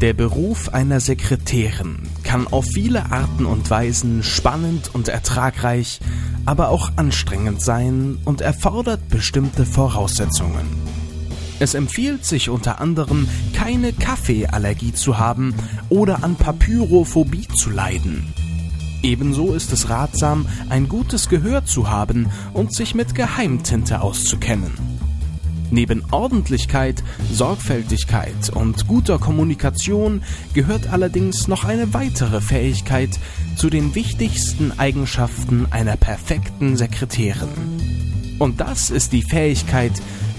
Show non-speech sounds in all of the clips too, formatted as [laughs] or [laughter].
Der Beruf einer Sekretärin kann auf viele Arten und Weisen spannend und ertragreich, aber auch anstrengend sein und erfordert bestimmte Voraussetzungen. Es empfiehlt sich unter anderem, keine Kaffeeallergie zu haben oder an Papyrophobie zu leiden. Ebenso ist es ratsam, ein gutes Gehör zu haben und sich mit Geheimtinte auszukennen. Neben Ordentlichkeit, Sorgfältigkeit und guter Kommunikation gehört allerdings noch eine weitere Fähigkeit zu den wichtigsten Eigenschaften einer perfekten Sekretärin. Und das ist die Fähigkeit,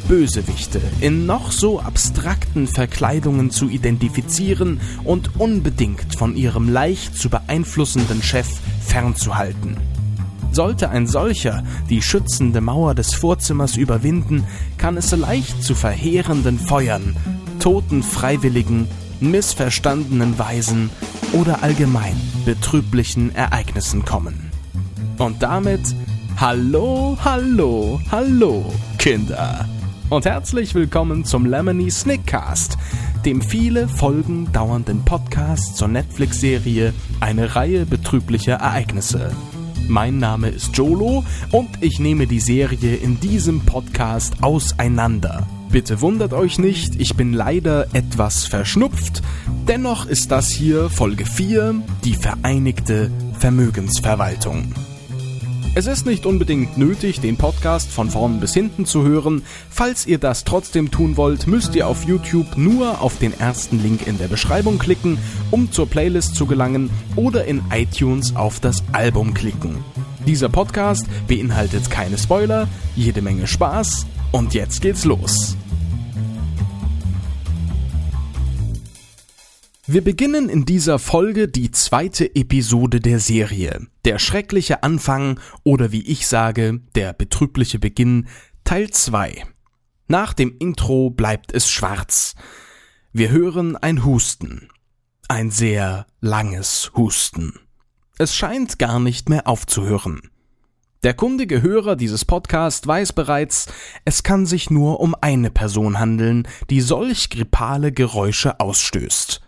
Bösewichte in noch so abstrakten Verkleidungen zu identifizieren und unbedingt von ihrem leicht zu beeinflussenden Chef fernzuhalten. Sollte ein solcher die schützende Mauer des Vorzimmers überwinden, kann es leicht zu verheerenden Feuern, toten Freiwilligen, missverstandenen Weisen oder allgemein betrüblichen Ereignissen kommen. Und damit Hallo, hallo, hallo, Kinder! Und herzlich willkommen zum Lemony Snickcast, dem viele Folgen dauernden Podcast zur Netflix-Serie Eine Reihe betrüblicher Ereignisse. Mein Name ist Jolo und ich nehme die Serie in diesem Podcast auseinander. Bitte wundert euch nicht, ich bin leider etwas verschnupft. Dennoch ist das hier Folge 4, die Vereinigte Vermögensverwaltung. Es ist nicht unbedingt nötig, den Podcast von vorn bis hinten zu hören. Falls ihr das trotzdem tun wollt, müsst ihr auf YouTube nur auf den ersten Link in der Beschreibung klicken, um zur Playlist zu gelangen oder in iTunes auf das Album klicken. Dieser Podcast beinhaltet keine Spoiler, jede Menge Spaß und jetzt geht's los. Wir beginnen in dieser Folge die zweite Episode der Serie. Der schreckliche Anfang oder wie ich sage, der betrübliche Beginn, Teil 2. Nach dem Intro bleibt es schwarz. Wir hören ein Husten. Ein sehr langes Husten. Es scheint gar nicht mehr aufzuhören. Der kundige Hörer dieses Podcasts weiß bereits, es kann sich nur um eine Person handeln, die solch grippale Geräusche ausstößt.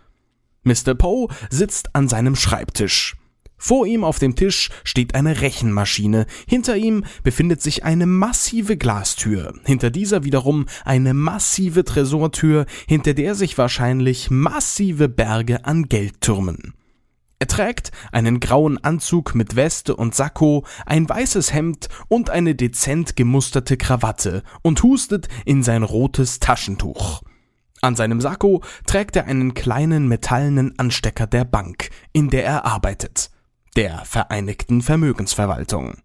Mr. Poe sitzt an seinem Schreibtisch. Vor ihm auf dem Tisch steht eine Rechenmaschine, hinter ihm befindet sich eine massive Glastür, hinter dieser wiederum eine massive Tresortür, hinter der sich wahrscheinlich massive Berge an Geld türmen. Er trägt einen grauen Anzug mit Weste und Sakko, ein weißes Hemd und eine dezent gemusterte Krawatte und hustet in sein rotes Taschentuch. An seinem Sakko trägt er einen kleinen metallenen Anstecker der Bank, in der er arbeitet, der Vereinigten Vermögensverwaltung.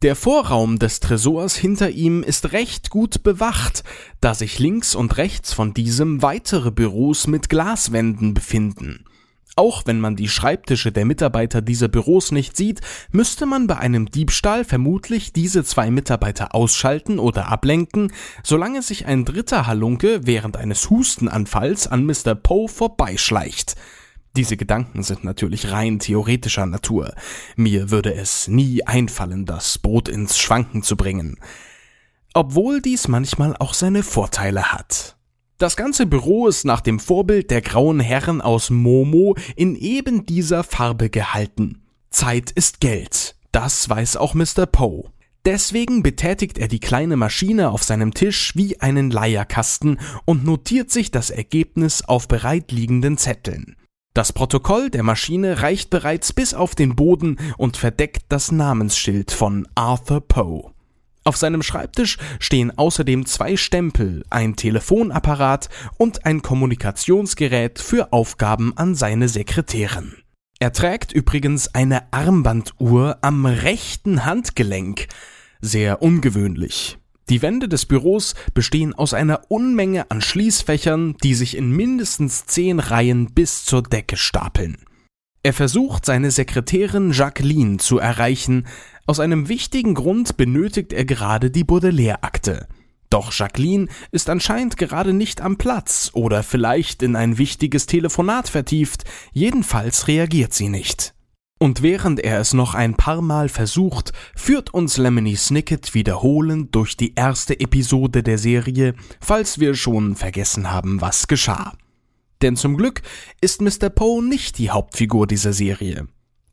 Der Vorraum des Tresors hinter ihm ist recht gut bewacht, da sich links und rechts von diesem weitere Büros mit Glaswänden befinden. Auch wenn man die Schreibtische der Mitarbeiter dieser Büros nicht sieht, müsste man bei einem Diebstahl vermutlich diese zwei Mitarbeiter ausschalten oder ablenken, solange sich ein dritter Halunke während eines Hustenanfalls an Mr. Poe vorbeischleicht. Diese Gedanken sind natürlich rein theoretischer Natur. Mir würde es nie einfallen, das Boot ins Schwanken zu bringen. Obwohl dies manchmal auch seine Vorteile hat. Das ganze Büro ist nach dem Vorbild der grauen Herren aus Momo in eben dieser Farbe gehalten. Zeit ist Geld. Das weiß auch Mr. Poe. Deswegen betätigt er die kleine Maschine auf seinem Tisch wie einen Leierkasten und notiert sich das Ergebnis auf bereitliegenden Zetteln. Das Protokoll der Maschine reicht bereits bis auf den Boden und verdeckt das Namensschild von Arthur Poe. Auf seinem Schreibtisch stehen außerdem zwei Stempel, ein Telefonapparat und ein Kommunikationsgerät für Aufgaben an seine Sekretärin. Er trägt übrigens eine Armbanduhr am rechten Handgelenk. Sehr ungewöhnlich. Die Wände des Büros bestehen aus einer Unmenge an Schließfächern, die sich in mindestens zehn Reihen bis zur Decke stapeln. Er versucht, seine Sekretärin Jacqueline zu erreichen, aus einem wichtigen Grund benötigt er gerade die Baudelaire-Akte. Doch Jacqueline ist anscheinend gerade nicht am Platz oder vielleicht in ein wichtiges Telefonat vertieft, jedenfalls reagiert sie nicht. Und während er es noch ein paar Mal versucht, führt uns Lemony Snicket wiederholend durch die erste Episode der Serie, falls wir schon vergessen haben, was geschah. Denn zum Glück ist Mr. Poe nicht die Hauptfigur dieser Serie.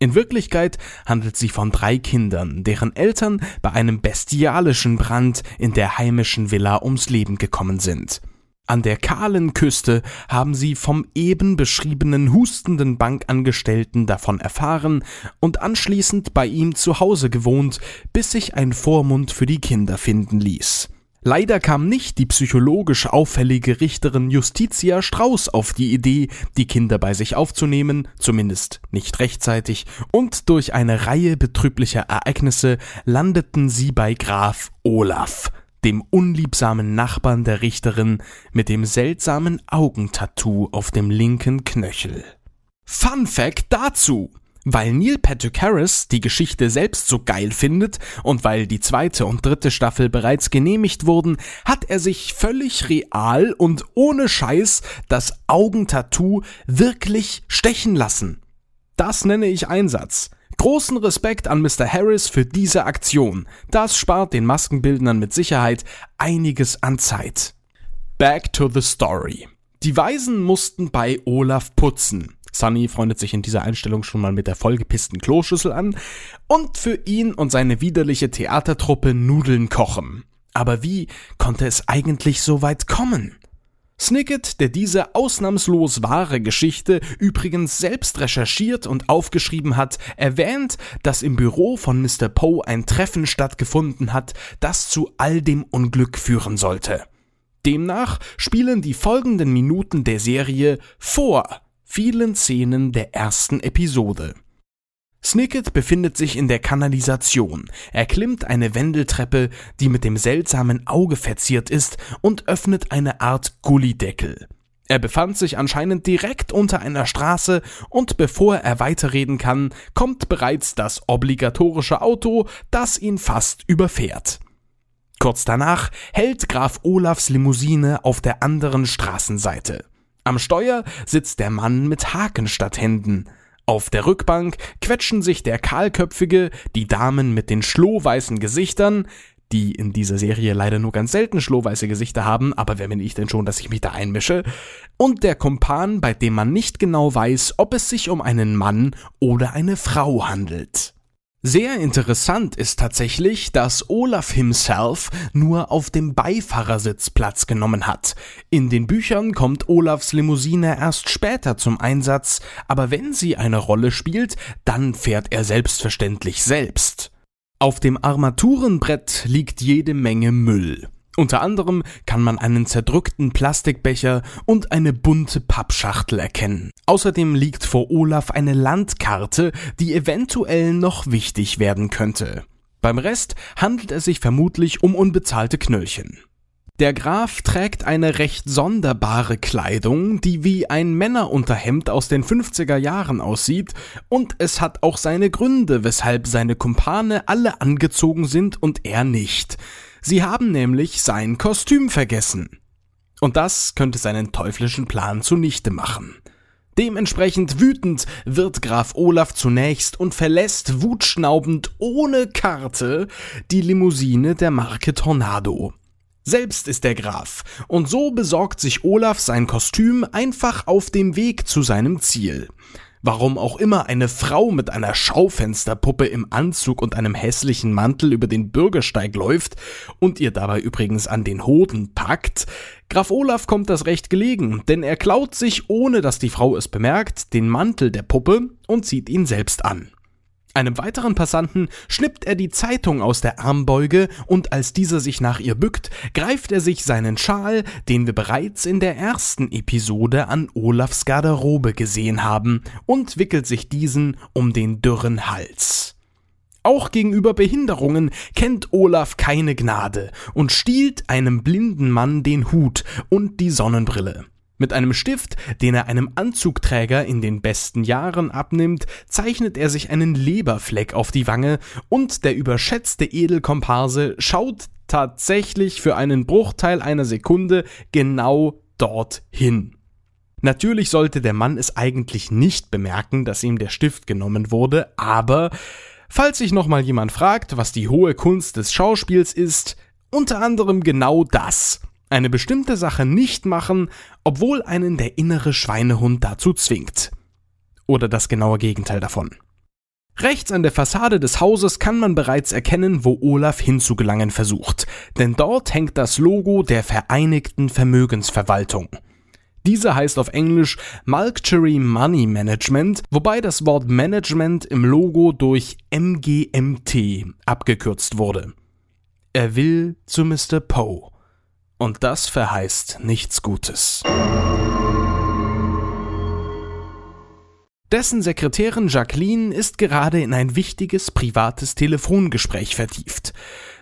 In Wirklichkeit handelt sie von drei Kindern, deren Eltern bei einem bestialischen Brand in der heimischen Villa ums Leben gekommen sind. An der kahlen Küste haben sie vom eben beschriebenen hustenden Bankangestellten davon erfahren und anschließend bei ihm zu Hause gewohnt, bis sich ein Vormund für die Kinder finden ließ. Leider kam nicht die psychologisch auffällige Richterin Justitia Strauß auf die Idee, die Kinder bei sich aufzunehmen, zumindest nicht rechtzeitig, und durch eine Reihe betrüblicher Ereignisse landeten sie bei Graf Olaf, dem unliebsamen Nachbarn der Richterin mit dem seltsamen Augentattoo auf dem linken Knöchel. Fun Fact dazu! Weil Neil Patrick Harris die Geschichte selbst so geil findet und weil die zweite und dritte Staffel bereits genehmigt wurden, hat er sich völlig real und ohne Scheiß das Augentattoo wirklich stechen lassen. Das nenne ich Einsatz. Großen Respekt an Mr. Harris für diese Aktion. Das spart den Maskenbildnern mit Sicherheit einiges an Zeit. Back to the story. Die Weisen mussten bei Olaf putzen. Sunny freundet sich in dieser Einstellung schon mal mit der vollgepissten Kloschüssel an und für ihn und seine widerliche Theatertruppe Nudeln kochen. Aber wie konnte es eigentlich so weit kommen? Snicket, der diese ausnahmslos wahre Geschichte übrigens selbst recherchiert und aufgeschrieben hat, erwähnt, dass im Büro von Mr. Poe ein Treffen stattgefunden hat, das zu all dem Unglück führen sollte. Demnach spielen die folgenden Minuten der Serie vor vielen Szenen der ersten Episode. Snicket befindet sich in der Kanalisation. Er klimmt eine Wendeltreppe, die mit dem seltsamen Auge verziert ist, und öffnet eine Art Gullideckel. Er befand sich anscheinend direkt unter einer Straße und bevor er weiterreden kann, kommt bereits das obligatorische Auto, das ihn fast überfährt. Kurz danach hält Graf Olafs Limousine auf der anderen Straßenseite. Am Steuer sitzt der Mann mit Haken statt Händen. Auf der Rückbank quetschen sich der Kahlköpfige, die Damen mit den schlohweißen Gesichtern, die in dieser Serie leider nur ganz selten schlohweiße Gesichter haben, aber wer bin ich denn schon, dass ich mich da einmische, und der Kumpan, bei dem man nicht genau weiß, ob es sich um einen Mann oder eine Frau handelt. Sehr interessant ist tatsächlich, dass Olaf himself nur auf dem Beifahrersitz Platz genommen hat. In den Büchern kommt Olafs Limousine erst später zum Einsatz, aber wenn sie eine Rolle spielt, dann fährt er selbstverständlich selbst. Auf dem Armaturenbrett liegt jede Menge Müll. Unter anderem kann man einen zerdrückten Plastikbecher und eine bunte Pappschachtel erkennen. Außerdem liegt vor Olaf eine Landkarte, die eventuell noch wichtig werden könnte. Beim Rest handelt es sich vermutlich um unbezahlte Knöllchen. Der Graf trägt eine recht sonderbare Kleidung, die wie ein Männerunterhemd aus den 50er Jahren aussieht, und es hat auch seine Gründe, weshalb seine Kumpane alle angezogen sind und er nicht. Sie haben nämlich sein Kostüm vergessen. Und das könnte seinen teuflischen Plan zunichte machen. Dementsprechend wütend wird Graf Olaf zunächst und verlässt wutschnaubend ohne Karte die Limousine der Marke Tornado. Selbst ist der Graf, und so besorgt sich Olaf sein Kostüm einfach auf dem Weg zu seinem Ziel. Warum auch immer eine Frau mit einer Schaufensterpuppe im Anzug und einem hässlichen Mantel über den Bürgersteig läuft und ihr dabei übrigens an den Hoden packt, Graf Olaf kommt das recht gelegen, denn er klaut sich, ohne dass die Frau es bemerkt, den Mantel der Puppe und zieht ihn selbst an. Einem weiteren Passanten schnippt er die Zeitung aus der Armbeuge und als dieser sich nach ihr bückt, greift er sich seinen Schal, den wir bereits in der ersten Episode an Olafs Garderobe gesehen haben, und wickelt sich diesen um den dürren Hals. Auch gegenüber Behinderungen kennt Olaf keine Gnade und stiehlt einem blinden Mann den Hut und die Sonnenbrille. Mit einem Stift, den er einem Anzugträger in den besten Jahren abnimmt, zeichnet er sich einen Leberfleck auf die Wange und der überschätzte Edelkomparse schaut tatsächlich für einen Bruchteil einer Sekunde genau dorthin. Natürlich sollte der Mann es eigentlich nicht bemerken, dass ihm der Stift genommen wurde, aber falls sich nochmal jemand fragt, was die hohe Kunst des Schauspiels ist, unter anderem genau das. Eine bestimmte Sache nicht machen obwohl einen der innere Schweinehund dazu zwingt. Oder das genaue Gegenteil davon. Rechts an der Fassade des Hauses kann man bereits erkennen, wo Olaf hinzugelangen versucht, denn dort hängt das Logo der Vereinigten Vermögensverwaltung. Diese heißt auf Englisch Malkchery Money Management, wobei das Wort Management im Logo durch MGMT abgekürzt wurde. Er will zu Mr. Poe. Und das verheißt nichts Gutes. Dessen Sekretärin Jacqueline ist gerade in ein wichtiges privates Telefongespräch vertieft.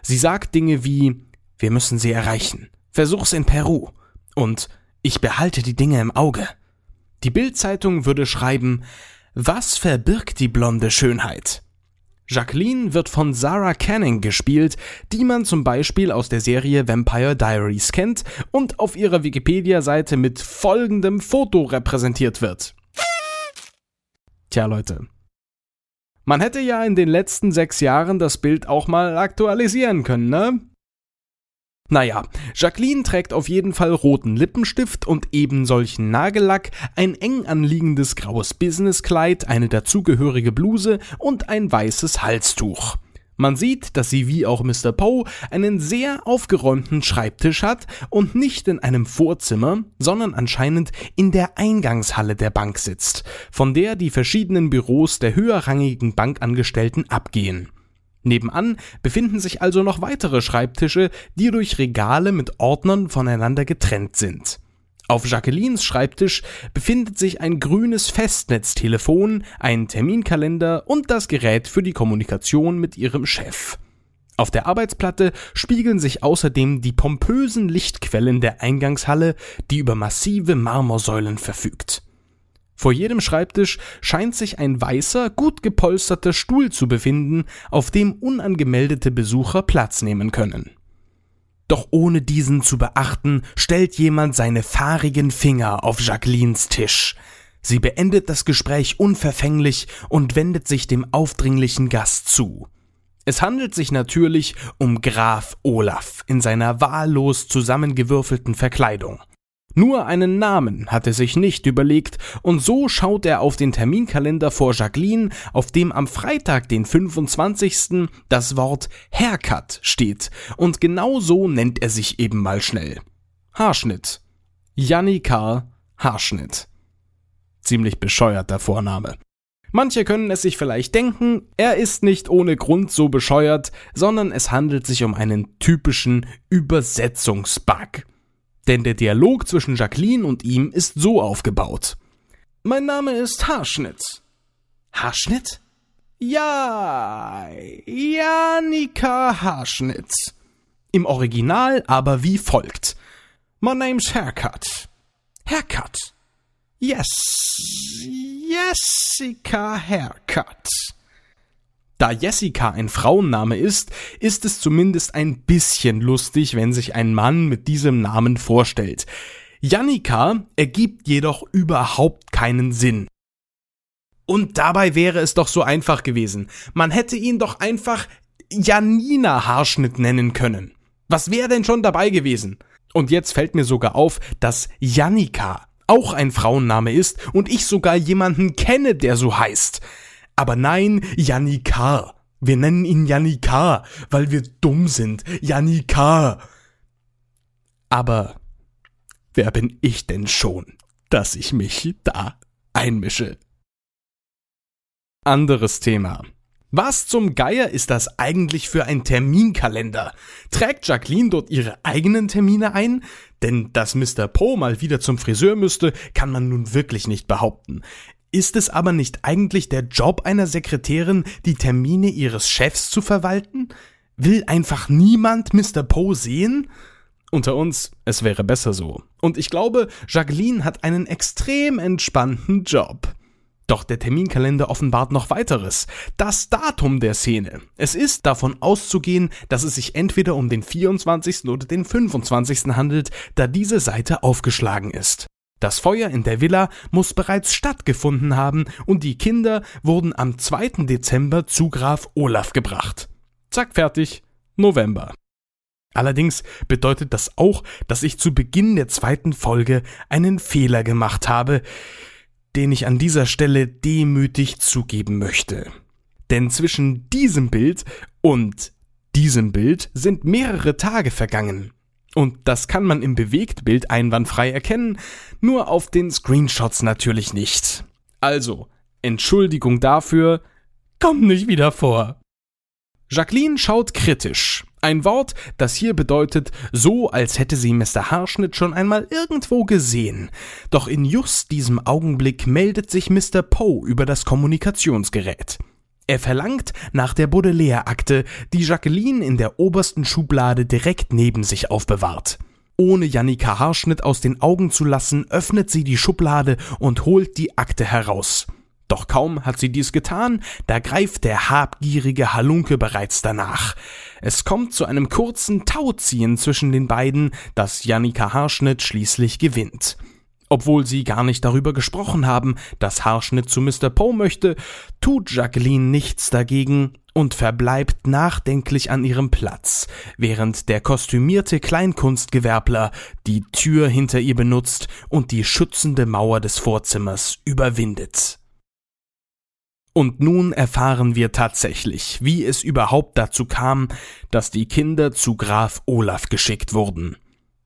Sie sagt Dinge wie Wir müssen sie erreichen. Versuch's in Peru. Und ich behalte die Dinge im Auge. Die Bildzeitung würde schreiben Was verbirgt die blonde Schönheit? Jacqueline wird von Sarah Canning gespielt, die man zum Beispiel aus der Serie Vampire Diaries kennt und auf ihrer Wikipedia-Seite mit folgendem Foto repräsentiert wird. Tja, Leute. Man hätte ja in den letzten sechs Jahren das Bild auch mal aktualisieren können, ne? Naja, Jacqueline trägt auf jeden Fall roten Lippenstift und eben solchen Nagellack, ein eng anliegendes graues Businesskleid, eine dazugehörige Bluse und ein weißes Halstuch. Man sieht, dass sie wie auch Mr. Poe einen sehr aufgeräumten Schreibtisch hat und nicht in einem Vorzimmer, sondern anscheinend in der Eingangshalle der Bank sitzt, von der die verschiedenen Büros der höherrangigen Bankangestellten abgehen. Nebenan befinden sich also noch weitere Schreibtische, die durch Regale mit Ordnern voneinander getrennt sind. Auf Jacquelines Schreibtisch befindet sich ein grünes Festnetztelefon, ein Terminkalender und das Gerät für die Kommunikation mit ihrem Chef. Auf der Arbeitsplatte spiegeln sich außerdem die pompösen Lichtquellen der Eingangshalle, die über massive Marmorsäulen verfügt. Vor jedem Schreibtisch scheint sich ein weißer, gut gepolsterter Stuhl zu befinden, auf dem unangemeldete Besucher Platz nehmen können. Doch ohne diesen zu beachten, stellt jemand seine fahrigen Finger auf Jacquelines Tisch. Sie beendet das Gespräch unverfänglich und wendet sich dem aufdringlichen Gast zu. Es handelt sich natürlich um Graf Olaf in seiner wahllos zusammengewürfelten Verkleidung. Nur einen Namen hat er sich nicht überlegt, und so schaut er auf den Terminkalender vor Jacqueline, auf dem am Freitag, den 25. das Wort Haircut steht, und genau so nennt er sich eben mal schnell. Haarschnitt. Jannika Haarschnitt. Ziemlich bescheuerter Vorname. Manche können es sich vielleicht denken, er ist nicht ohne Grund so bescheuert, sondern es handelt sich um einen typischen Übersetzungsbug. Denn der Dialog zwischen Jacqueline und ihm ist so aufgebaut. Mein Name ist Haarschnitt. Haarschnitt? Ja, Janika Haarschnitt. Im Original aber wie folgt. My name's Haircut. Haircut. Yes, Jessica Haircut. Da Jessica ein Frauenname ist, ist es zumindest ein bisschen lustig, wenn sich ein Mann mit diesem Namen vorstellt. Jannika ergibt jedoch überhaupt keinen Sinn. Und dabei wäre es doch so einfach gewesen. Man hätte ihn doch einfach Janina Haarschnitt nennen können. Was wäre denn schon dabei gewesen? Und jetzt fällt mir sogar auf, dass Jannika auch ein Frauenname ist und ich sogar jemanden kenne, der so heißt. Aber nein, Janikar. Wir nennen ihn Janikar, weil wir dumm sind. Janikar. Aber wer bin ich denn schon, dass ich mich da einmische? Anderes Thema. Was zum Geier ist das eigentlich für ein Terminkalender? Trägt Jacqueline dort ihre eigenen Termine ein? Denn dass Mr. Poe mal wieder zum Friseur müsste, kann man nun wirklich nicht behaupten. Ist es aber nicht eigentlich der Job einer Sekretärin, die Termine ihres Chefs zu verwalten? Will einfach niemand Mr. Poe sehen? Unter uns, es wäre besser so. Und ich glaube, Jacqueline hat einen extrem entspannten Job. Doch der Terminkalender offenbart noch weiteres. Das Datum der Szene. Es ist davon auszugehen, dass es sich entweder um den 24. oder den 25. handelt, da diese Seite aufgeschlagen ist. Das Feuer in der Villa muss bereits stattgefunden haben und die Kinder wurden am 2. Dezember zu Graf Olaf gebracht. Zack, fertig. November. Allerdings bedeutet das auch, dass ich zu Beginn der zweiten Folge einen Fehler gemacht habe, den ich an dieser Stelle demütig zugeben möchte. Denn zwischen diesem Bild und diesem Bild sind mehrere Tage vergangen. Und das kann man im Bewegtbild einwandfrei erkennen, nur auf den Screenshots natürlich nicht. Also, Entschuldigung dafür, kommt nicht wieder vor. Jacqueline schaut kritisch. Ein Wort, das hier bedeutet, so als hätte sie Mr. Haarschnitt schon einmal irgendwo gesehen. Doch in just diesem Augenblick meldet sich Mr. Poe über das Kommunikationsgerät. Er verlangt nach der Baudelaire-Akte, die Jacqueline in der obersten Schublade direkt neben sich aufbewahrt. Ohne Jannika Haarschnitt aus den Augen zu lassen, öffnet sie die Schublade und holt die Akte heraus. Doch kaum hat sie dies getan, da greift der habgierige Halunke bereits danach. Es kommt zu einem kurzen Tauziehen zwischen den beiden, das Jannika Haarschnitt schließlich gewinnt. Obwohl sie gar nicht darüber gesprochen haben, dass Haarschnitt zu Mr. Poe möchte, tut Jacqueline nichts dagegen und verbleibt nachdenklich an ihrem Platz, während der kostümierte Kleinkunstgewerbler die Tür hinter ihr benutzt und die schützende Mauer des Vorzimmers überwindet. Und nun erfahren wir tatsächlich, wie es überhaupt dazu kam, dass die Kinder zu Graf Olaf geschickt wurden.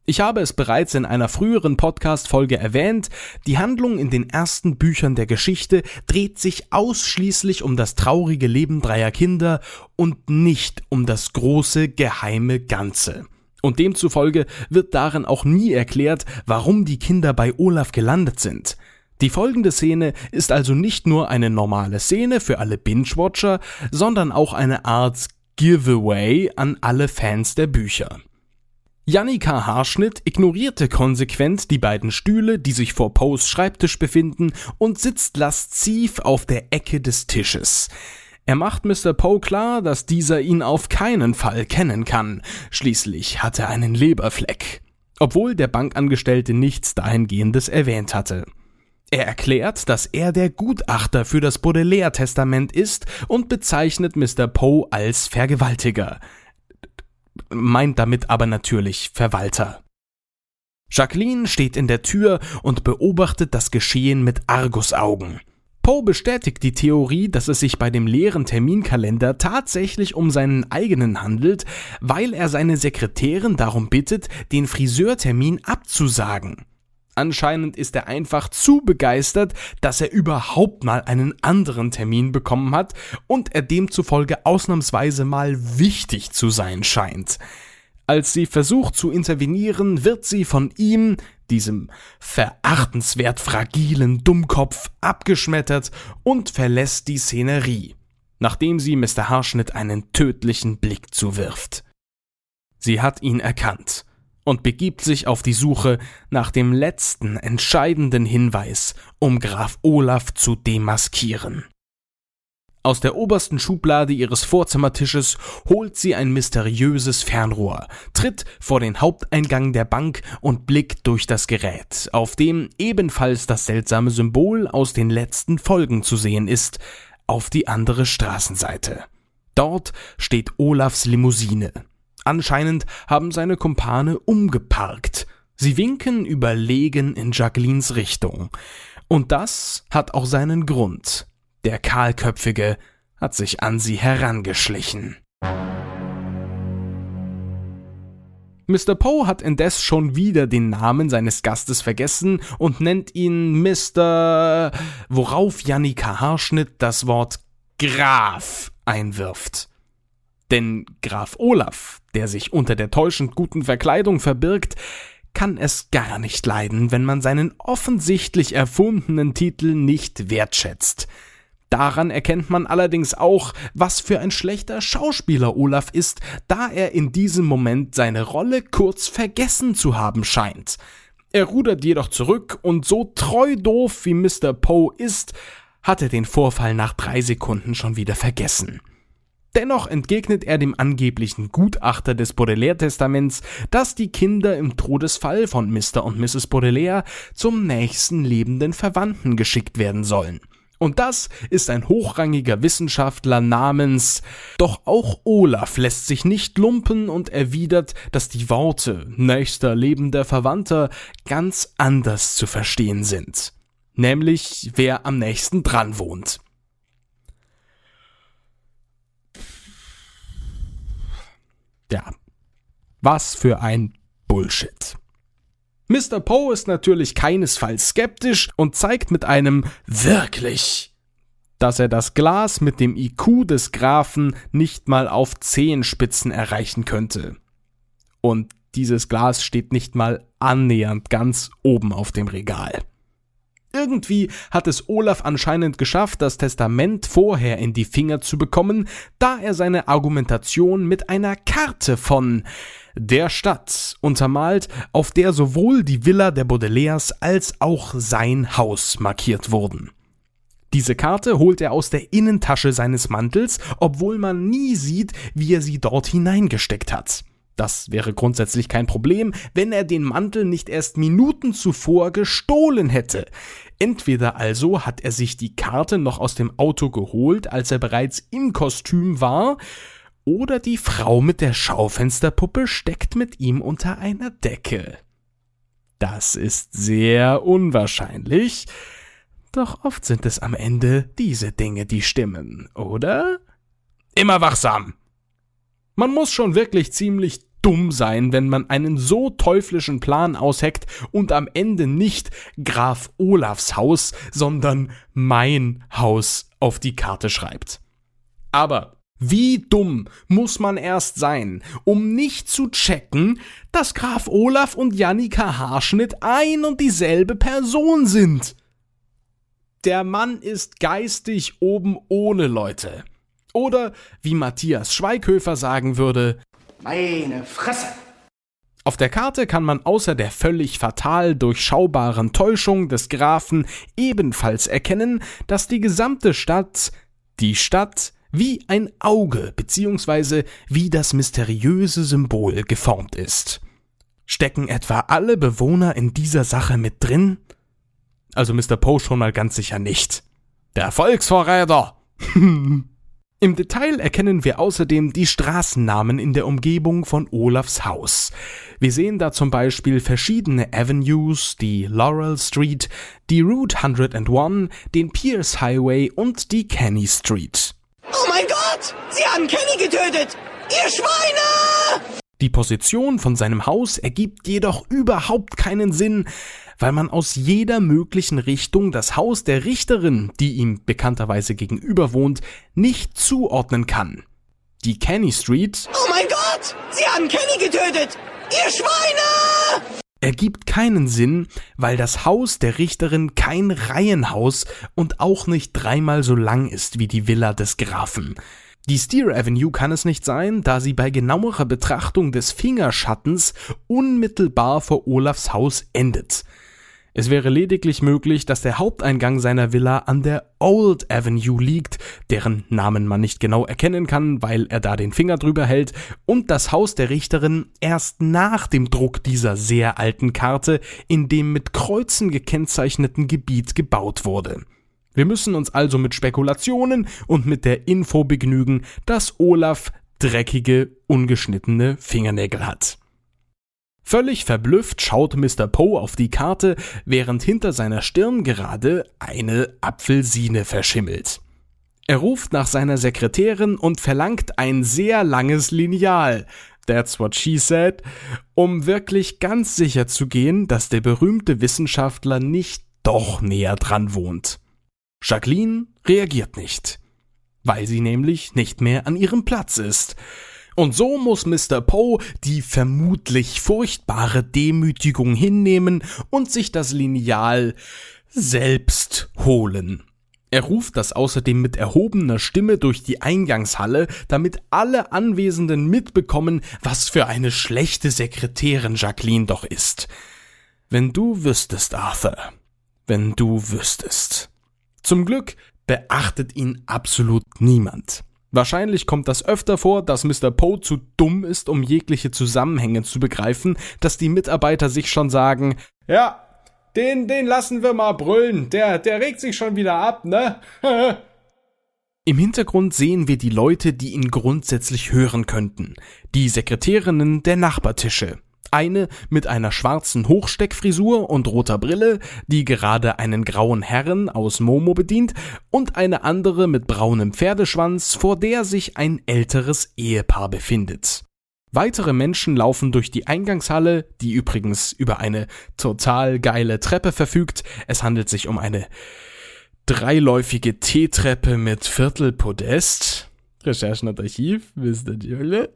Ich habe es bereits in einer früheren Podcast-Folge erwähnt, die Handlung in den ersten Büchern der Geschichte dreht sich ausschließlich um das traurige Leben dreier Kinder und nicht um das große geheime Ganze. Und demzufolge wird darin auch nie erklärt, warum die Kinder bei Olaf gelandet sind. Die folgende Szene ist also nicht nur eine normale Szene für alle Binge-Watcher, sondern auch eine Art Giveaway an alle Fans der Bücher. Jannika Haarschnitt ignorierte konsequent die beiden Stühle, die sich vor Poes Schreibtisch befinden, und sitzt lasziv auf der Ecke des Tisches. Er macht Mr. Poe klar, dass dieser ihn auf keinen Fall kennen kann. Schließlich hat er einen Leberfleck. Obwohl der Bankangestellte nichts dahingehendes erwähnt hatte. Er erklärt, dass er der Gutachter für das Baudelaire-Testament ist und bezeichnet Mr. Poe als Vergewaltiger. Meint damit aber natürlich Verwalter. Jacqueline steht in der Tür und beobachtet das Geschehen mit Argusaugen. Poe bestätigt die Theorie, dass es sich bei dem leeren Terminkalender tatsächlich um seinen eigenen handelt, weil er seine Sekretärin darum bittet, den Friseurtermin abzusagen. Anscheinend ist er einfach zu begeistert, dass er überhaupt mal einen anderen Termin bekommen hat und er demzufolge ausnahmsweise mal wichtig zu sein scheint. Als sie versucht zu intervenieren, wird sie von ihm, diesem verachtenswert fragilen Dummkopf, abgeschmettert und verlässt die Szenerie, nachdem sie Mr. Haarschnitt einen tödlichen Blick zuwirft. Sie hat ihn erkannt und begibt sich auf die Suche nach dem letzten entscheidenden Hinweis, um Graf Olaf zu demaskieren. Aus der obersten Schublade ihres Vorzimmertisches holt sie ein mysteriöses Fernrohr, tritt vor den Haupteingang der Bank und blickt durch das Gerät, auf dem ebenfalls das seltsame Symbol aus den letzten Folgen zu sehen ist, auf die andere Straßenseite. Dort steht Olafs Limousine, Anscheinend haben seine Kumpane umgeparkt. Sie winken überlegen in Jacquelines Richtung. Und das hat auch seinen Grund. Der Kahlköpfige hat sich an sie herangeschlichen. Mr. Poe hat indes schon wieder den Namen seines Gastes vergessen und nennt ihn Mr. worauf Jannika Haarschnitt das Wort Graf einwirft. Denn Graf Olaf, der sich unter der täuschend guten Verkleidung verbirgt, kann es gar nicht leiden, wenn man seinen offensichtlich erfundenen Titel nicht wertschätzt. Daran erkennt man allerdings auch, was für ein schlechter Schauspieler Olaf ist, da er in diesem Moment seine Rolle kurz vergessen zu haben scheint. Er rudert jedoch zurück und so treu doof wie Mr. Poe ist, hat er den Vorfall nach drei Sekunden schon wieder vergessen. Dennoch entgegnet er dem angeblichen Gutachter des Baudelaire-Testaments, dass die Kinder im Todesfall von Mr. und Mrs. Baudelaire zum nächsten lebenden Verwandten geschickt werden sollen. Und das ist ein hochrangiger Wissenschaftler namens. Doch auch Olaf lässt sich nicht lumpen und erwidert, dass die Worte nächster lebender Verwandter ganz anders zu verstehen sind. Nämlich wer am nächsten dran wohnt. Ja. Was für ein Bullshit. Mr. Poe ist natürlich keinesfalls skeptisch und zeigt mit einem wirklich, dass er das Glas mit dem IQ des Grafen nicht mal auf Zehenspitzen erreichen könnte. Und dieses Glas steht nicht mal annähernd ganz oben auf dem Regal. Irgendwie hat es Olaf anscheinend geschafft, das Testament vorher in die Finger zu bekommen, da er seine Argumentation mit einer Karte von der Stadt untermalt, auf der sowohl die Villa der Baudelaires als auch sein Haus markiert wurden. Diese Karte holt er aus der Innentasche seines Mantels, obwohl man nie sieht, wie er sie dort hineingesteckt hat. Das wäre grundsätzlich kein Problem, wenn er den Mantel nicht erst Minuten zuvor gestohlen hätte. Entweder also hat er sich die Karte noch aus dem Auto geholt, als er bereits im Kostüm war, oder die Frau mit der Schaufensterpuppe steckt mit ihm unter einer Decke. Das ist sehr unwahrscheinlich, doch oft sind es am Ende diese Dinge, die stimmen, oder? Immer wachsam! Man muss schon wirklich ziemlich dumm sein, wenn man einen so teuflischen Plan ausheckt und am Ende nicht Graf Olafs Haus, sondern mein Haus auf die Karte schreibt. Aber wie dumm muss man erst sein, um nicht zu checken, dass Graf Olaf und Jannika Haarschnitt ein und dieselbe Person sind? Der Mann ist geistig oben ohne Leute. Oder, wie Matthias Schweighöfer sagen würde, meine Fresse! Auf der Karte kann man außer der völlig fatal durchschaubaren Täuschung des Grafen ebenfalls erkennen, dass die gesamte Stadt, die Stadt, wie ein Auge bzw. wie das mysteriöse Symbol geformt ist. Stecken etwa alle Bewohner in dieser Sache mit drin? Also Mr. Poe schon mal ganz sicher nicht. Der Volksverräter! [laughs] Im Detail erkennen wir außerdem die Straßennamen in der Umgebung von Olafs Haus. Wir sehen da zum Beispiel verschiedene Avenues, die Laurel Street, die Route 101, den Pierce Highway und die Kenny Street. Oh mein Gott! Sie haben Kenny getötet! Ihr Schweine! Die Position von seinem Haus ergibt jedoch überhaupt keinen Sinn, weil man aus jeder möglichen Richtung das Haus der Richterin, die ihm bekannterweise gegenüber wohnt, nicht zuordnen kann. Die Kenny Street. Oh mein Gott! Sie haben Kenny getötet! Ihr Schweine! ergibt keinen Sinn, weil das Haus der Richterin kein Reihenhaus und auch nicht dreimal so lang ist wie die Villa des Grafen. Die Steer Avenue kann es nicht sein, da sie bei genauerer Betrachtung des Fingerschattens unmittelbar vor Olafs Haus endet. Es wäre lediglich möglich, dass der Haupteingang seiner Villa an der Old Avenue liegt, deren Namen man nicht genau erkennen kann, weil er da den Finger drüber hält, und das Haus der Richterin erst nach dem Druck dieser sehr alten Karte in dem mit Kreuzen gekennzeichneten Gebiet gebaut wurde. Wir müssen uns also mit Spekulationen und mit der Info begnügen, dass Olaf dreckige, ungeschnittene Fingernägel hat. Völlig verblüfft schaut Mr. Poe auf die Karte, während hinter seiner Stirn gerade eine Apfelsine verschimmelt. Er ruft nach seiner Sekretärin und verlangt ein sehr langes Lineal. That's what she said, um wirklich ganz sicher zu gehen, dass der berühmte Wissenschaftler nicht doch näher dran wohnt. Jacqueline reagiert nicht, weil sie nämlich nicht mehr an ihrem Platz ist. Und so muss Mr. Poe die vermutlich furchtbare Demütigung hinnehmen und sich das Lineal selbst holen. Er ruft das außerdem mit erhobener Stimme durch die Eingangshalle, damit alle Anwesenden mitbekommen, was für eine schlechte Sekretärin Jacqueline doch ist. Wenn du wüsstest, Arthur, wenn du wüsstest. Zum Glück beachtet ihn absolut niemand. Wahrscheinlich kommt das öfter vor, dass Mr. Poe zu dumm ist, um jegliche Zusammenhänge zu begreifen, dass die Mitarbeiter sich schon sagen, ja, den, den lassen wir mal brüllen. Der, der regt sich schon wieder ab, ne? [laughs] Im Hintergrund sehen wir die Leute, die ihn grundsätzlich hören könnten. Die Sekretärinnen der Nachbartische. Eine mit einer schwarzen Hochsteckfrisur und roter Brille, die gerade einen grauen Herren aus Momo bedient, und eine andere mit braunem Pferdeschwanz, vor der sich ein älteres Ehepaar befindet. Weitere Menschen laufen durch die Eingangshalle, die übrigens über eine total geile Treppe verfügt. Es handelt sich um eine dreiläufige T-Treppe mit Viertelpodest. Recherchen und Archiv, wisst ihr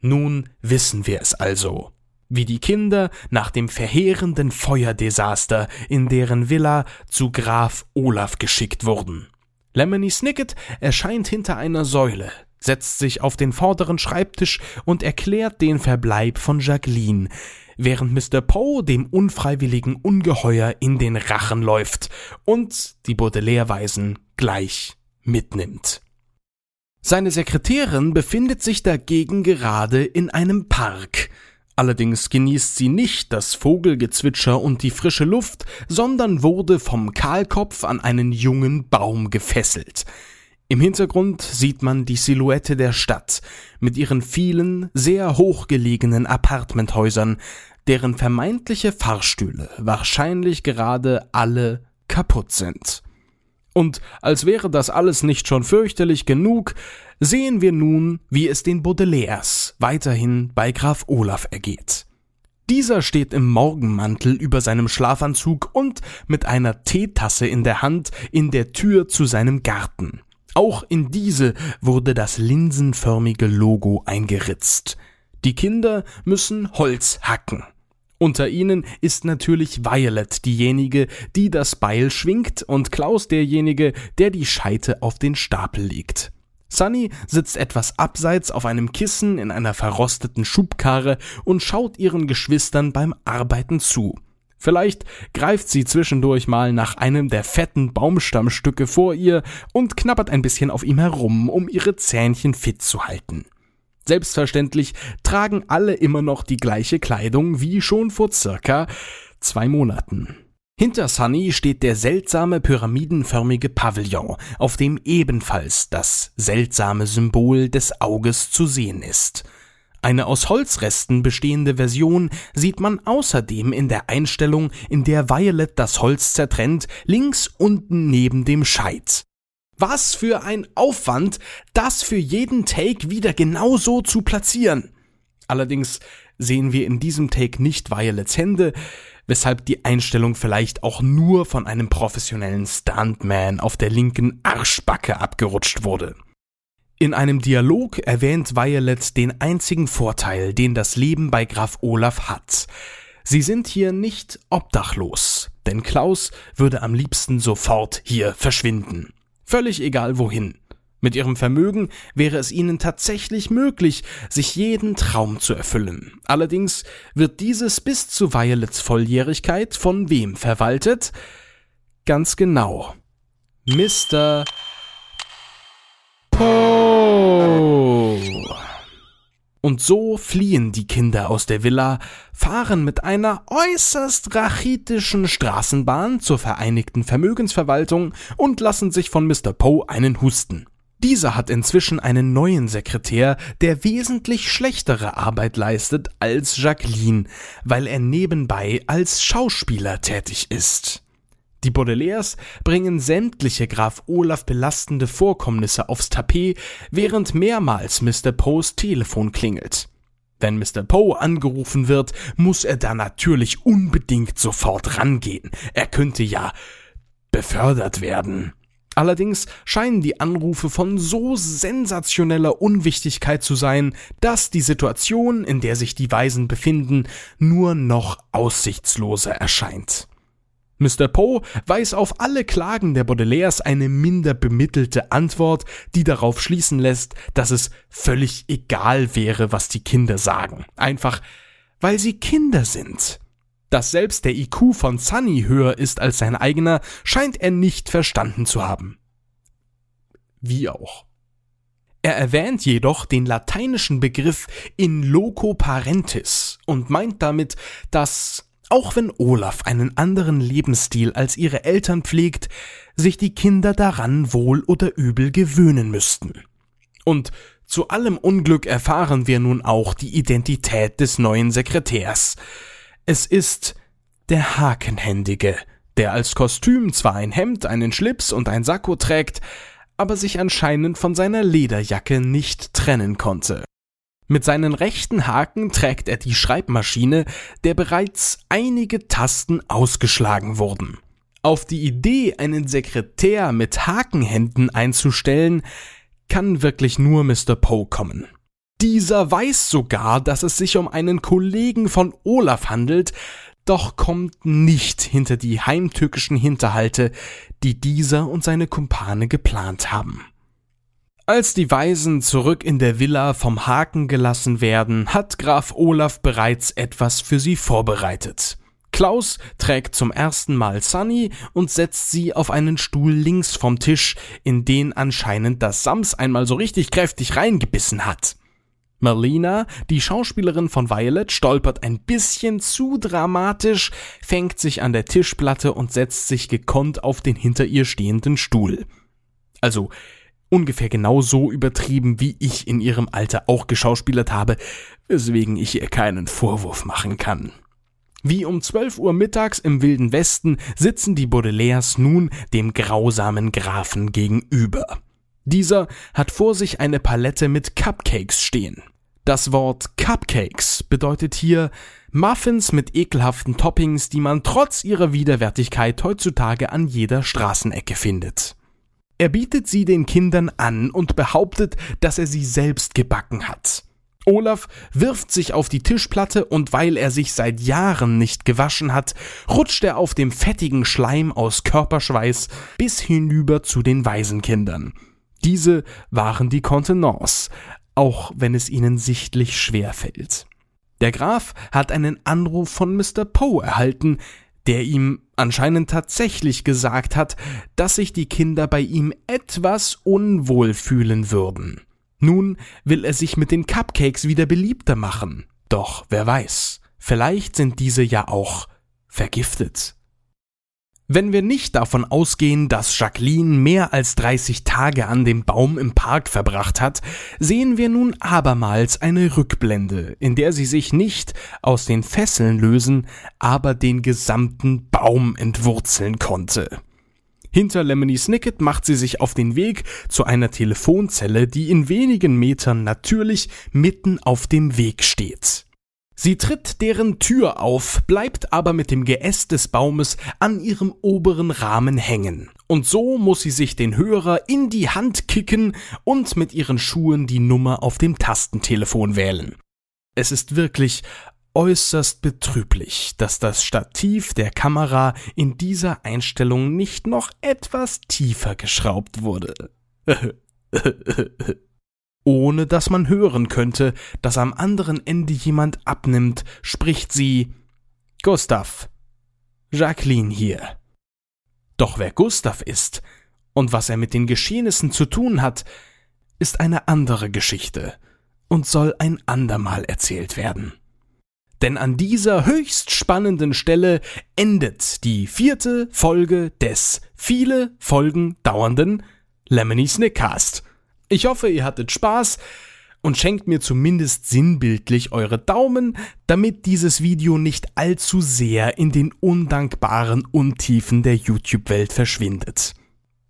Nun wissen wir es also wie die Kinder nach dem verheerenden Feuerdesaster in deren Villa zu Graf Olaf geschickt wurden. Lemony Snicket erscheint hinter einer Säule, setzt sich auf den vorderen Schreibtisch und erklärt den Verbleib von Jacqueline, während Mr. Poe dem unfreiwilligen Ungeheuer in den Rachen läuft und die Baudelaire-Weisen gleich mitnimmt. Seine Sekretärin befindet sich dagegen gerade in einem Park, Allerdings genießt sie nicht das Vogelgezwitscher und die frische Luft, sondern wurde vom Kahlkopf an einen jungen Baum gefesselt. Im Hintergrund sieht man die Silhouette der Stadt mit ihren vielen, sehr hochgelegenen Apartmenthäusern, deren vermeintliche Fahrstühle wahrscheinlich gerade alle kaputt sind. Und als wäre das alles nicht schon fürchterlich genug, sehen wir nun, wie es den Baudelaires weiterhin bei Graf Olaf ergeht. Dieser steht im Morgenmantel über seinem Schlafanzug und mit einer Teetasse in der Hand in der Tür zu seinem Garten. Auch in diese wurde das linsenförmige Logo eingeritzt. Die Kinder müssen Holz hacken. Unter ihnen ist natürlich Violet diejenige, die das Beil schwingt und Klaus derjenige, der die Scheite auf den Stapel legt. Sunny sitzt etwas abseits auf einem Kissen in einer verrosteten Schubkarre und schaut ihren Geschwistern beim Arbeiten zu. Vielleicht greift sie zwischendurch mal nach einem der fetten Baumstammstücke vor ihr und knabbert ein bisschen auf ihm herum, um ihre Zähnchen fit zu halten. Selbstverständlich tragen alle immer noch die gleiche Kleidung wie schon vor circa zwei Monaten. Hinter Sunny steht der seltsame pyramidenförmige Pavillon, auf dem ebenfalls das seltsame Symbol des Auges zu sehen ist. Eine aus Holzresten bestehende Version sieht man außerdem in der Einstellung, in der Violet das Holz zertrennt, links unten neben dem Scheit. Was für ein Aufwand, das für jeden Take wieder genauso zu platzieren. Allerdings sehen wir in diesem Take nicht Violets Hände, weshalb die Einstellung vielleicht auch nur von einem professionellen Stuntman auf der linken Arschbacke abgerutscht wurde. In einem Dialog erwähnt Violet den einzigen Vorteil, den das Leben bei Graf Olaf hat. Sie sind hier nicht obdachlos, denn Klaus würde am liebsten sofort hier verschwinden. Völlig egal wohin. Mit ihrem Vermögen wäre es ihnen tatsächlich möglich, sich jeden Traum zu erfüllen. Allerdings wird dieses bis zu Violets Volljährigkeit von wem verwaltet? Ganz genau. Mr. Poe. Und so fliehen die Kinder aus der Villa, fahren mit einer äußerst rachitischen Straßenbahn zur Vereinigten Vermögensverwaltung und lassen sich von Mr. Poe einen husten. Dieser hat inzwischen einen neuen Sekretär, der wesentlich schlechtere Arbeit leistet als Jacqueline, weil er nebenbei als Schauspieler tätig ist. Die Baudelaires bringen sämtliche Graf Olaf belastende Vorkommnisse aufs Tapet, während mehrmals Mr. Poes Telefon klingelt. Wenn Mr. Poe angerufen wird, muss er da natürlich unbedingt sofort rangehen. Er könnte ja befördert werden. Allerdings scheinen die Anrufe von so sensationeller Unwichtigkeit zu sein, dass die Situation, in der sich die Weisen befinden, nur noch aussichtsloser erscheint. Mr. Poe weiß auf alle Klagen der Baudelaires eine minder bemittelte Antwort, die darauf schließen lässt, dass es völlig egal wäre, was die Kinder sagen. Einfach, weil sie Kinder sind. Dass selbst der IQ von Sunny höher ist als sein eigener, scheint er nicht verstanden zu haben. Wie auch. Er erwähnt jedoch den lateinischen Begriff in loco parentis und meint damit, dass auch wenn Olaf einen anderen Lebensstil als ihre Eltern pflegt, sich die Kinder daran wohl oder übel gewöhnen müssten. Und zu allem Unglück erfahren wir nun auch die Identität des neuen Sekretärs. Es ist der Hakenhändige, der als Kostüm zwar ein Hemd, einen Schlips und ein Sakko trägt, aber sich anscheinend von seiner Lederjacke nicht trennen konnte. Mit seinen rechten Haken trägt er die Schreibmaschine, der bereits einige Tasten ausgeschlagen wurden. Auf die Idee, einen Sekretär mit Hakenhänden einzustellen, kann wirklich nur Mr. Poe kommen. Dieser weiß sogar, dass es sich um einen Kollegen von Olaf handelt, doch kommt nicht hinter die heimtückischen Hinterhalte, die dieser und seine Kumpane geplant haben. Als die Weisen zurück in der Villa vom Haken gelassen werden, hat Graf Olaf bereits etwas für sie vorbereitet. Klaus trägt zum ersten Mal Sunny und setzt sie auf einen Stuhl links vom Tisch, in den anscheinend das Sams einmal so richtig kräftig reingebissen hat. Merlina, die Schauspielerin von Violet, stolpert ein bisschen zu dramatisch, fängt sich an der Tischplatte und setzt sich gekonnt auf den hinter ihr stehenden Stuhl. Also, ungefähr genauso übertrieben, wie ich in ihrem Alter auch geschauspielert habe, weswegen ich ihr keinen Vorwurf machen kann. Wie um 12 Uhr mittags im Wilden Westen sitzen die Baudelaires nun dem grausamen Grafen gegenüber. Dieser hat vor sich eine Palette mit Cupcakes stehen. Das Wort Cupcakes bedeutet hier Muffins mit ekelhaften Toppings, die man trotz ihrer Widerwärtigkeit heutzutage an jeder Straßenecke findet. Er bietet sie den Kindern an und behauptet, dass er sie selbst gebacken hat. Olaf wirft sich auf die Tischplatte und weil er sich seit Jahren nicht gewaschen hat, rutscht er auf dem fettigen Schleim aus Körperschweiß bis hinüber zu den Waisenkindern. Diese waren die Contenance, auch wenn es ihnen sichtlich schwer fällt. Der Graf hat einen Anruf von Mr. Poe erhalten, der ihm anscheinend tatsächlich gesagt hat, dass sich die Kinder bei ihm etwas unwohl fühlen würden. Nun will er sich mit den Cupcakes wieder beliebter machen. Doch wer weiß, vielleicht sind diese ja auch vergiftet. Wenn wir nicht davon ausgehen, dass Jacqueline mehr als 30 Tage an dem Baum im Park verbracht hat, sehen wir nun abermals eine Rückblende, in der sie sich nicht aus den Fesseln lösen, aber den gesamten Baum entwurzeln konnte. Hinter Lemony Snicket macht sie sich auf den Weg zu einer Telefonzelle, die in wenigen Metern natürlich mitten auf dem Weg steht. Sie tritt deren Tür auf, bleibt aber mit dem Geäst des Baumes an ihrem oberen Rahmen hängen. Und so muss sie sich den Hörer in die Hand kicken und mit ihren Schuhen die Nummer auf dem Tastentelefon wählen. Es ist wirklich äußerst betrüblich, dass das Stativ der Kamera in dieser Einstellung nicht noch etwas tiefer geschraubt wurde. [laughs] Ohne dass man hören könnte, dass am anderen Ende jemand abnimmt, spricht sie Gustav. Jacqueline hier. Doch wer Gustav ist und was er mit den Geschehnissen zu tun hat, ist eine andere Geschichte und soll ein andermal erzählt werden. Denn an dieser höchst spannenden Stelle endet die vierte Folge des viele Folgen dauernden Lemony Snickcast. Ich hoffe, ihr hattet Spaß und schenkt mir zumindest sinnbildlich eure Daumen, damit dieses Video nicht allzu sehr in den undankbaren Untiefen der YouTube-Welt verschwindet.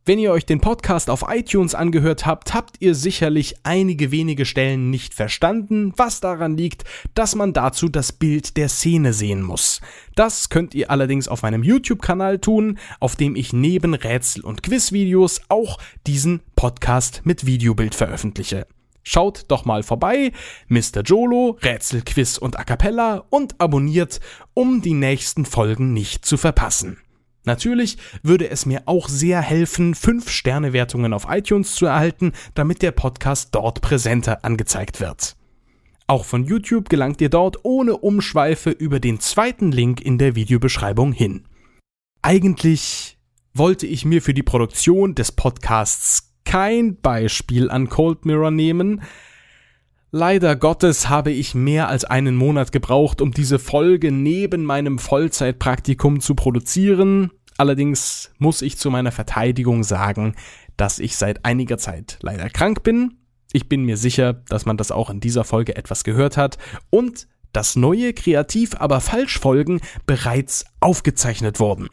Wenn ihr euch den Podcast auf iTunes angehört habt, habt ihr sicherlich einige wenige Stellen nicht verstanden, was daran liegt, dass man dazu das Bild der Szene sehen muss. Das könnt ihr allerdings auf meinem YouTube-Kanal tun, auf dem ich neben Rätsel- und Quizvideos auch diesen Podcast mit Videobild veröffentliche. Schaut doch mal vorbei, Mr. Jolo, Rätsel, Quiz und A Cappella und abonniert, um die nächsten Folgen nicht zu verpassen. Natürlich würde es mir auch sehr helfen, 5-Sterne-Wertungen auf iTunes zu erhalten, damit der Podcast dort präsenter angezeigt wird. Auch von YouTube gelangt ihr dort ohne Umschweife über den zweiten Link in der Videobeschreibung hin. Eigentlich wollte ich mir für die Produktion des Podcasts kein Beispiel an Cold Mirror nehmen, Leider Gottes habe ich mehr als einen Monat gebraucht, um diese Folge neben meinem Vollzeitpraktikum zu produzieren. Allerdings muss ich zu meiner Verteidigung sagen, dass ich seit einiger Zeit leider krank bin. Ich bin mir sicher, dass man das auch in dieser Folge etwas gehört hat und dass neue Kreativ aber falsch Folgen bereits aufgezeichnet wurden.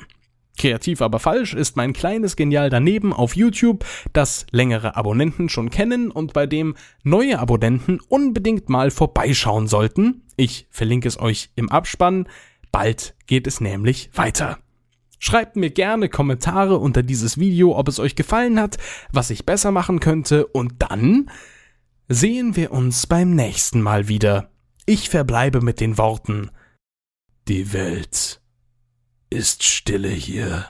Kreativ aber falsch ist mein kleines Genial daneben auf YouTube, das längere Abonnenten schon kennen und bei dem neue Abonnenten unbedingt mal vorbeischauen sollten. Ich verlinke es euch im Abspann. Bald geht es nämlich weiter. Schreibt mir gerne Kommentare unter dieses Video, ob es euch gefallen hat, was ich besser machen könnte und dann sehen wir uns beim nächsten Mal wieder. Ich verbleibe mit den Worten Die Welt ist stille hier.